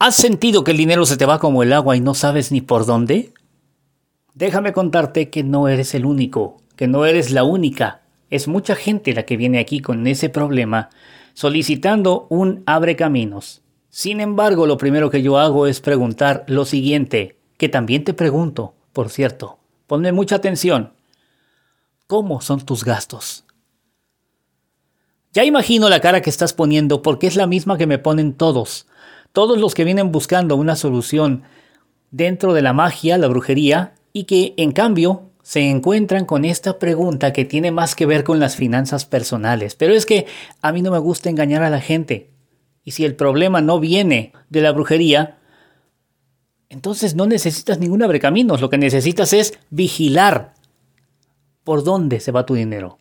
¿Has sentido que el dinero se te va como el agua y no sabes ni por dónde? Déjame contarte que no eres el único, que no eres la única. Es mucha gente la que viene aquí con ese problema solicitando un abre caminos. Sin embargo, lo primero que yo hago es preguntar lo siguiente, que también te pregunto, por cierto. Ponme mucha atención. ¿Cómo son tus gastos? Ya imagino la cara que estás poniendo porque es la misma que me ponen todos. Todos los que vienen buscando una solución dentro de la magia, la brujería, y que en cambio se encuentran con esta pregunta que tiene más que ver con las finanzas personales. Pero es que a mí no me gusta engañar a la gente. Y si el problema no viene de la brujería, entonces no necesitas ningún abrecaminos. Lo que necesitas es vigilar por dónde se va tu dinero.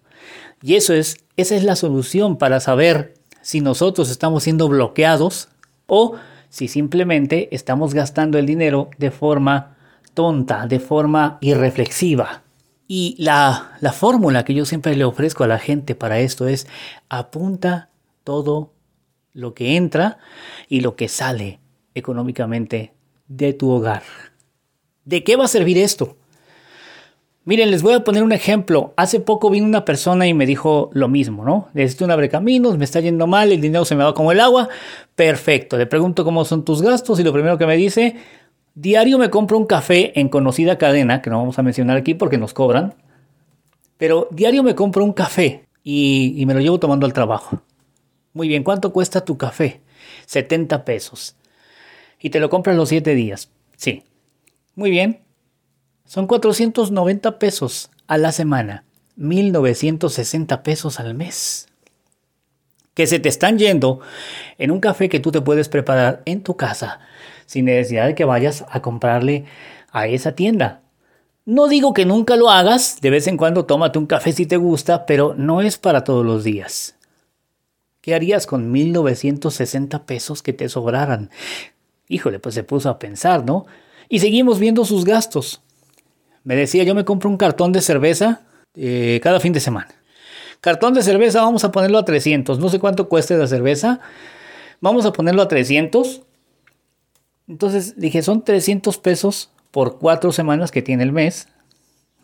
Y eso es, esa es la solución para saber si nosotros estamos siendo bloqueados o si simplemente estamos gastando el dinero de forma tonta, de forma irreflexiva. Y la, la fórmula que yo siempre le ofrezco a la gente para esto es apunta todo lo que entra y lo que sale económicamente de tu hogar. ¿De qué va a servir esto? Miren, les voy a poner un ejemplo. Hace poco vino una persona y me dijo lo mismo, ¿no? Necesito un abrecaminos, me está yendo mal, el dinero se me va como el agua. Perfecto. Le pregunto cómo son tus gastos y lo primero que me dice, diario me compro un café en conocida cadena, que no vamos a mencionar aquí porque nos cobran, pero diario me compro un café y, y me lo llevo tomando al trabajo. Muy bien, ¿cuánto cuesta tu café? 70 pesos. Y te lo compras los 7 días. Sí. Muy bien, son 490 pesos a la semana, 1960 pesos al mes. Que se te están yendo en un café que tú te puedes preparar en tu casa sin necesidad de que vayas a comprarle a esa tienda. No digo que nunca lo hagas, de vez en cuando tómate un café si te gusta, pero no es para todos los días. ¿Qué harías con 1960 pesos que te sobraran? Híjole, pues se puso a pensar, ¿no? Y seguimos viendo sus gastos. Me decía, yo me compro un cartón de cerveza eh, cada fin de semana. Cartón de cerveza, vamos a ponerlo a 300. No sé cuánto cueste la cerveza. Vamos a ponerlo a 300. Entonces dije, son 300 pesos por cuatro semanas que tiene el mes.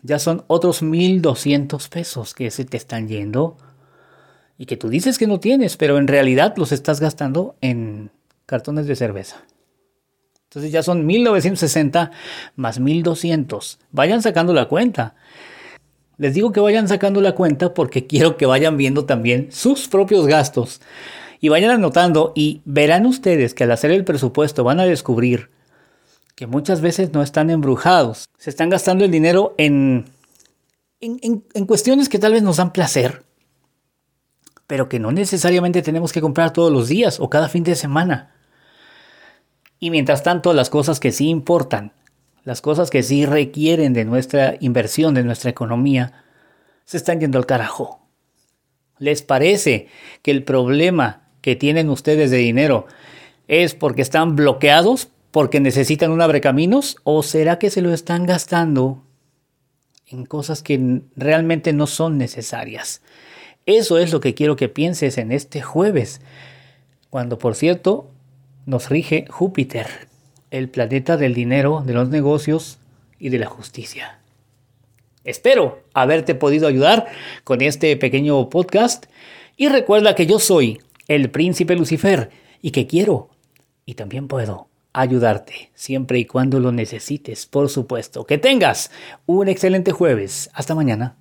Ya son otros 1200 pesos que se te están yendo. Y que tú dices que no tienes, pero en realidad los estás gastando en cartones de cerveza. Entonces ya son 1960 más 1200. Vayan sacando la cuenta. Les digo que vayan sacando la cuenta porque quiero que vayan viendo también sus propios gastos y vayan anotando y verán ustedes que al hacer el presupuesto van a descubrir que muchas veces no están embrujados. Se están gastando el dinero en, en, en cuestiones que tal vez nos dan placer, pero que no necesariamente tenemos que comprar todos los días o cada fin de semana. Y mientras tanto, las cosas que sí importan, las cosas que sí requieren de nuestra inversión, de nuestra economía, se están yendo al carajo. ¿Les parece que el problema que tienen ustedes de dinero es porque están bloqueados, porque necesitan un abrecaminos? ¿O será que se lo están gastando en cosas que realmente no son necesarias? Eso es lo que quiero que pienses en este jueves, cuando por cierto nos rige Júpiter, el planeta del dinero, de los negocios y de la justicia. Espero haberte podido ayudar con este pequeño podcast y recuerda que yo soy el príncipe Lucifer y que quiero y también puedo ayudarte siempre y cuando lo necesites, por supuesto. Que tengas un excelente jueves. Hasta mañana.